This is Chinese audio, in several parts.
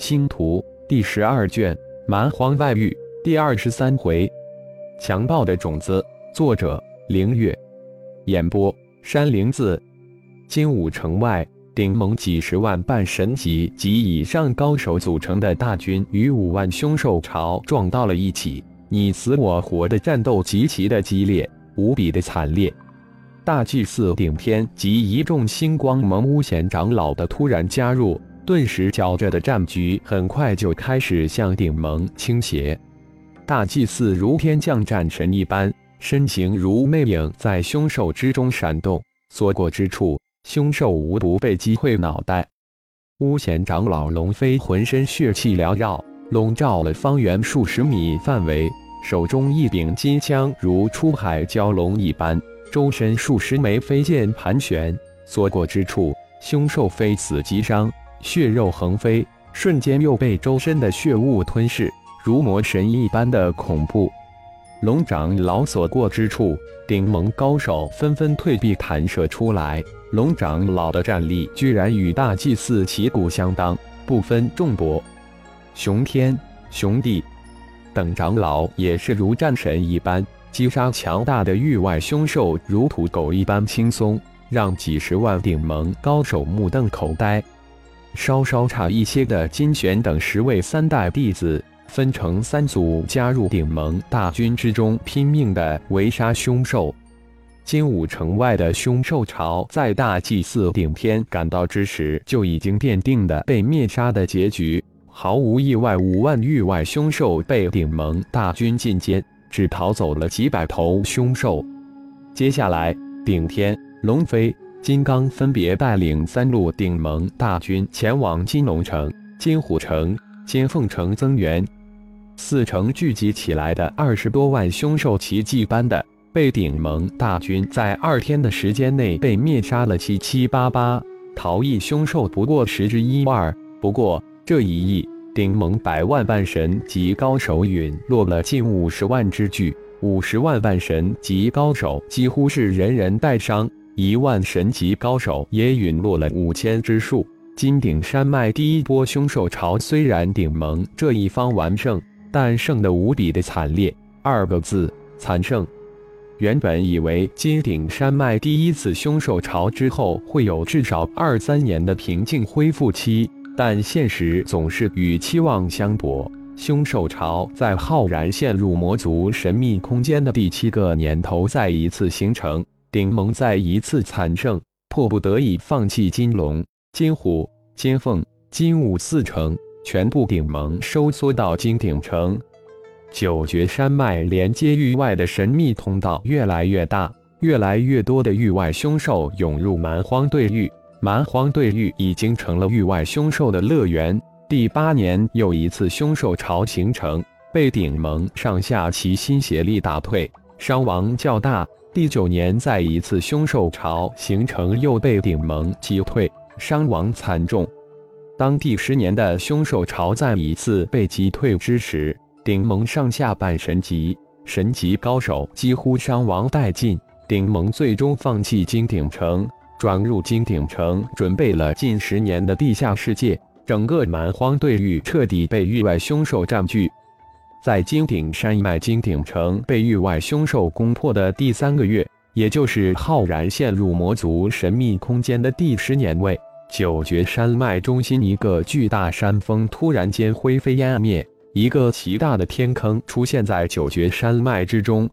星图第十二卷蛮荒外域第二十三回，强暴的种子。作者：凌月。演播：山灵子。金武城外，顶盟几十万半神级及以上高手组成的大军与五万凶兽潮撞到了一起，你死我活的战斗极其的激烈，无比的惨烈。大祭司顶天及一众星光盟巫贤长老的突然加入。顿时，搅着的战局很快就开始向顶盟倾斜。大祭司如天降战神一般，身形如魅影，在凶兽之中闪动，所过之处，凶兽无不被击溃脑袋。巫贤长老龙飞浑身血气缭绕，笼罩了方圆数十米范围，手中一柄金枪如出海蛟龙一般，周身数十枚飞剑盘旋，所过之处，凶兽非死即伤。血肉横飞，瞬间又被周身的血雾吞噬，如魔神一般的恐怖。龙长老所过之处，顶盟高手纷纷退避弹射出来。龙长老的战力居然与大祭司旗鼓相当，不分众伯。熊天、熊地等长老也是如战神一般，击杀强大的域外凶兽如土狗一般轻松，让几十万顶盟高手目瞪口呆。稍稍差一些的金玄等十位三代弟子分成三组，加入顶盟大军之中，拼命的围杀凶兽。金武城外的凶兽潮，在大祭司顶天赶到之时，就已经奠定的被灭杀的结局。毫无意外，五万域外凶兽被顶盟大军进歼，只逃走了几百头凶兽。接下来，顶天、龙飞。金刚分别带领三路顶盟大军前往金龙城、金虎城、金凤城增援。四城聚集起来的二十多万凶兽，奇迹般的被顶盟大军在二天的时间内被灭杀了七七八八，逃逸凶兽不过十之一二。不过这一役，顶盟百万半神级高手陨落了近五十万之巨，五十万半神级高手几乎是人人带伤。一万神级高手也陨落了五千之数。金顶山脉第一波凶兽潮，虽然顶盟这一方完胜，但胜得无比的惨烈。二个字：惨胜。原本以为金顶山脉第一次凶兽潮之后会有至少二三年的平静恢复期，但现实总是与期望相悖。凶兽潮在浩然陷入魔族神秘空间的第七个年头再一次形成。顶盟再一次惨胜，迫不得已放弃金龙、金虎、金凤、金武四城，全部顶盟收缩到金鼎城。九绝山脉连接域外的神秘通道越来越大，越来越多的域外凶兽涌入蛮荒对域，蛮荒对域已经成了域外凶兽的乐园。第八年又一次凶兽潮形成，被顶盟上下齐心协力打退，伤亡较大。第九年，再一次凶兽潮形成，又被顶盟击退，伤亡惨重。当第十年的凶兽潮再一次被击退之时，顶盟上下半神级、神级高手几乎伤亡殆尽。顶盟最终放弃金鼎城，转入金鼎城，准备了近十年的地下世界。整个蛮荒对域彻底被域外凶兽占据。在金顶山脉金顶城被域外凶兽攻破的第三个月，也就是浩然陷入魔族神秘空间的第十年位，九绝山脉中心一个巨大山峰突然间灰飞烟灭，一个奇大的天坑出现在九绝山脉之中。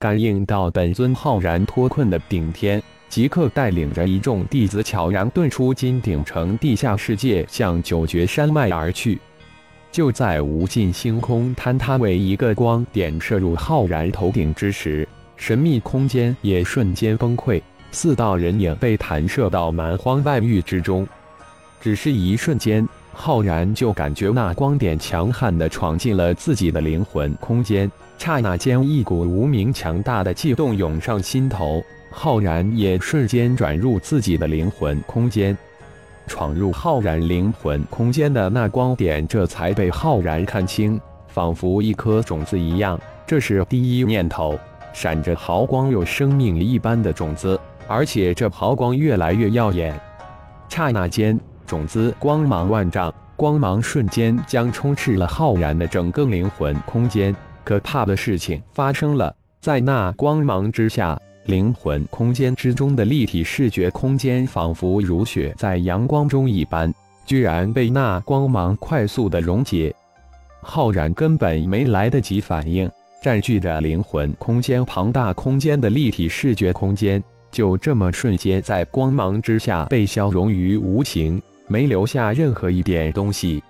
感应到本尊浩然脱困的顶天，即刻带领着一众弟子悄然遁出金顶城地下世界，向九绝山脉而去。就在无尽星空坍塌为一个光点射入浩然头顶之时，神秘空间也瞬间崩溃，四道人影被弹射到蛮荒外域之中。只是一瞬间，浩然就感觉那光点强悍地闯进了自己的灵魂空间，刹那间一股无名强大的悸动涌上心头，浩然也瞬间转入自己的灵魂空间。闯入浩然灵魂空间的那光点，这才被浩然看清，仿佛一颗种子一样。这是第一念头，闪着毫光、有生命一般的种子，而且这毫光越来越耀眼。刹那间，种子光芒万丈，光芒瞬间将充斥了浩然的整个灵魂空间。可怕的事情发生了，在那光芒之下，灵魂空间之中的立体视觉空间仿佛如雪在阳光中一般，居然被那光芒快速的溶解。浩然根本没来得及反应，占据着灵魂空间庞大空间的立体视觉空间，就这么瞬间在光芒之下被消融于无形，没留下任何一点东西。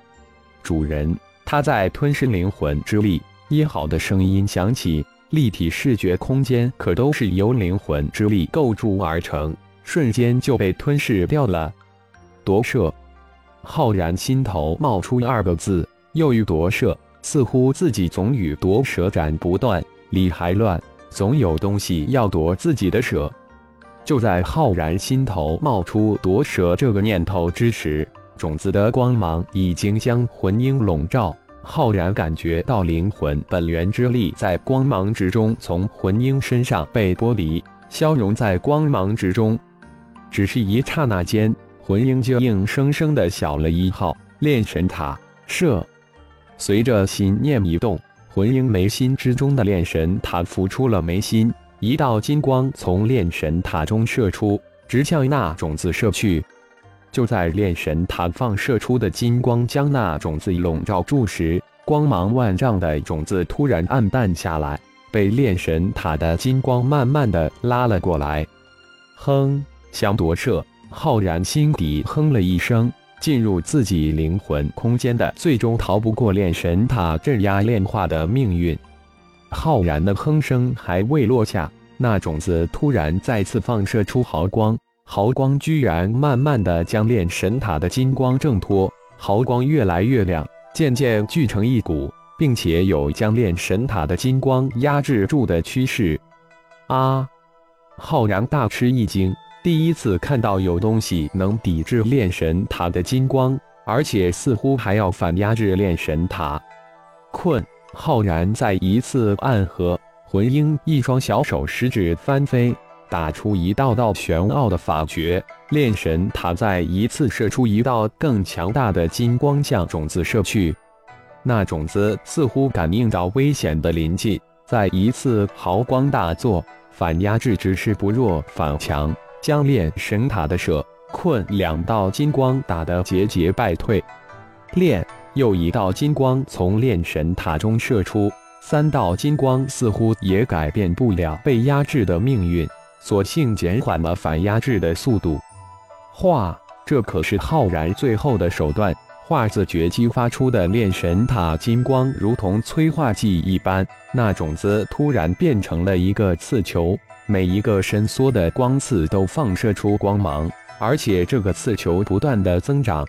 主人，他在吞噬灵魂之力。一好的声音响起，立体视觉空间可都是由灵魂之力构筑而成，瞬间就被吞噬掉了。夺舍，浩然心头冒出二个字。又欲夺舍，似乎自己总与夺舍斩不断，理还乱，总有东西要夺自己的舍。就在浩然心头冒出夺舍这个念头之时，种子的光芒已经将魂婴笼罩。浩然感觉到灵魂本源之力在光芒之中从魂婴身上被剥离，消融在光芒之中。只是一刹那间，魂婴就硬生生的小了一号。炼神塔射。随着心念一动，魂婴眉心之中的炼神塔浮出了眉心，一道金光从炼神塔中射出，直向那种子射去。就在炼神塔放射出的金光将那种子笼罩住时，光芒万丈的种子突然暗淡下来，被炼神塔的金光慢慢的拉了过来。哼，想夺舍？浩然心底哼了一声。进入自己灵魂空间的，最终逃不过炼神塔镇压炼化的命运。浩然的哼声还未落下，那种子突然再次放射出毫光，毫光居然慢慢的将炼神塔的金光挣脱，毫光越来越亮，渐渐聚成一股，并且有将炼神塔的金光压制住的趋势。啊！浩然大吃一惊。第一次看到有东西能抵制炼神塔的金光，而且似乎还要反压制炼神塔。困，浩然再一次暗合，魂婴一双小手食指翻飞，打出一道道玄奥的法诀。炼神塔再一次射出一道更强大的金光向种子射去。那种子似乎感应到危险的临近，再一次毫光大作，反压制之势不弱反强。将炼神塔的舍困两道金光打得节节败退，炼又一道金光从炼神塔中射出，三道金光似乎也改变不了被压制的命运，索性减缓了反压制的速度。化，这可是浩然最后的手段。化字诀激发出的炼神塔金光，如同催化剂一般，那种子突然变成了一个刺球。每一个伸缩的光刺都放射出光芒，而且这个刺球不断的增长。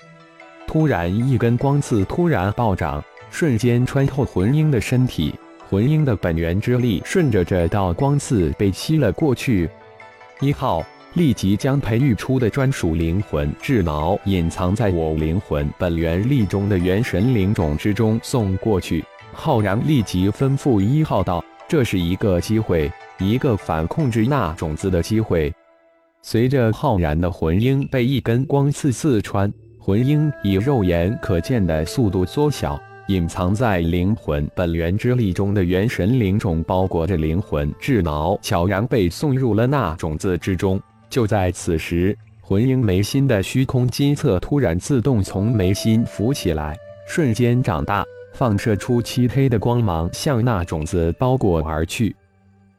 突然，一根光刺突然暴涨，瞬间穿透魂婴的身体。魂婴的本源之力顺着这道光刺被吸了过去。一号立即将培育出的专属灵魂智脑隐藏在我灵魂本源力中的元神灵种之中送过去。浩然立即吩咐一号道：“这是一个机会。”一个反控制那种子的机会。随着浩然的魂婴被一根光刺刺穿，魂婴以肉眼可见的速度缩小，隐藏在灵魂本源之力中的元神灵种包裹着灵魂智脑，悄然被送入了那种子之中。就在此时，魂婴眉心的虚空金色突然自动从眉心浮起来，瞬间长大，放射出漆黑的光芒，向那种子包裹而去。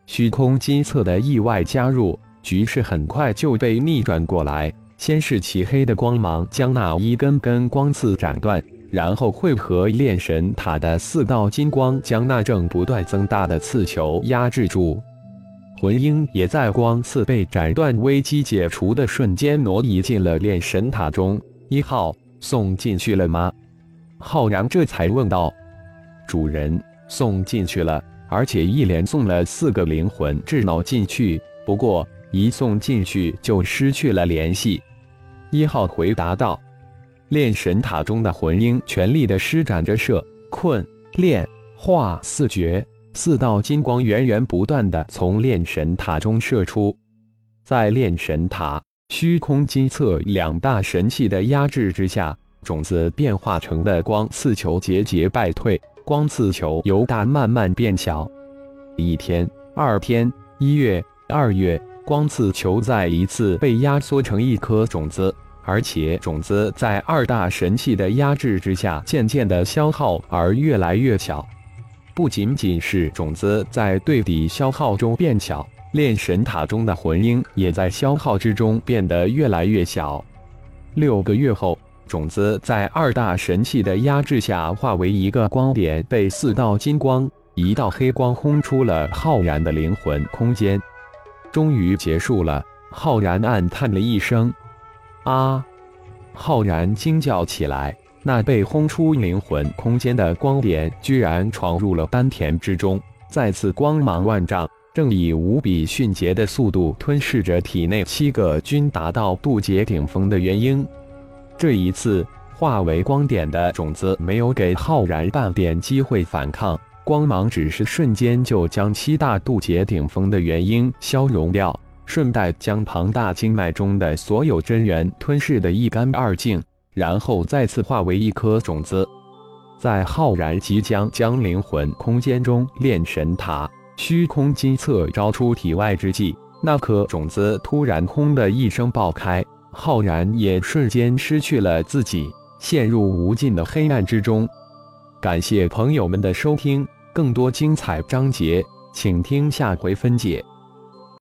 虚空金色的意外加入，局势很快就被逆转过来。先是漆黑的光芒将那一根根光刺斩断，然后汇合炼神塔的四道金光，将那正不断增大的刺球压制住。魂婴也在光刺被斩断、危机解除的瞬间挪移进了炼神塔中。一号送进去了吗？浩然这才问道。主人送进去了。而且一连送了四个灵魂智脑进去，不过一送进去就失去了联系。一号回答道：“炼神塔中的魂婴全力的施展着射、困、炼、化四绝，四道金光源源不断的从炼神塔中射出，在炼神塔、虚空金册两大神器的压制之下，种子变化成的光刺球节节败退，光刺球由大慢慢变小。一天、二天、一月、二月，光刺球再一次被压缩成一颗种子，而且种子在二大神器的压制之下，渐渐的消耗而越来越小。不仅仅是种子在对底消耗中变小，炼神塔中的魂婴也在消耗之中变得越来越小。六个月后。种子在二大神器的压制下化为一个光点，被四道金光、一道黑光轰出了浩然的灵魂空间。终于结束了，浩然暗叹了一声：“啊！”浩然惊叫起来，那被轰出灵魂空间的光点居然闯入了丹田之中，再次光芒万丈，正以无比迅捷的速度吞噬着体内七个均达到渡劫顶峰的元婴。这一次化为光点的种子没有给浩然半点机会反抗，光芒只是瞬间就将七大渡劫顶峰的元婴消融掉，顺带将庞大经脉中的所有真元吞噬得一干二净，然后再次化为一颗种子。在浩然即将将灵魂空间中炼神塔虚空金册招出体外之际，那颗种子突然“轰”的一声爆开。浩然也瞬间失去了自己，陷入无尽的黑暗之中。感谢朋友们的收听，更多精彩章节，请听下回分解。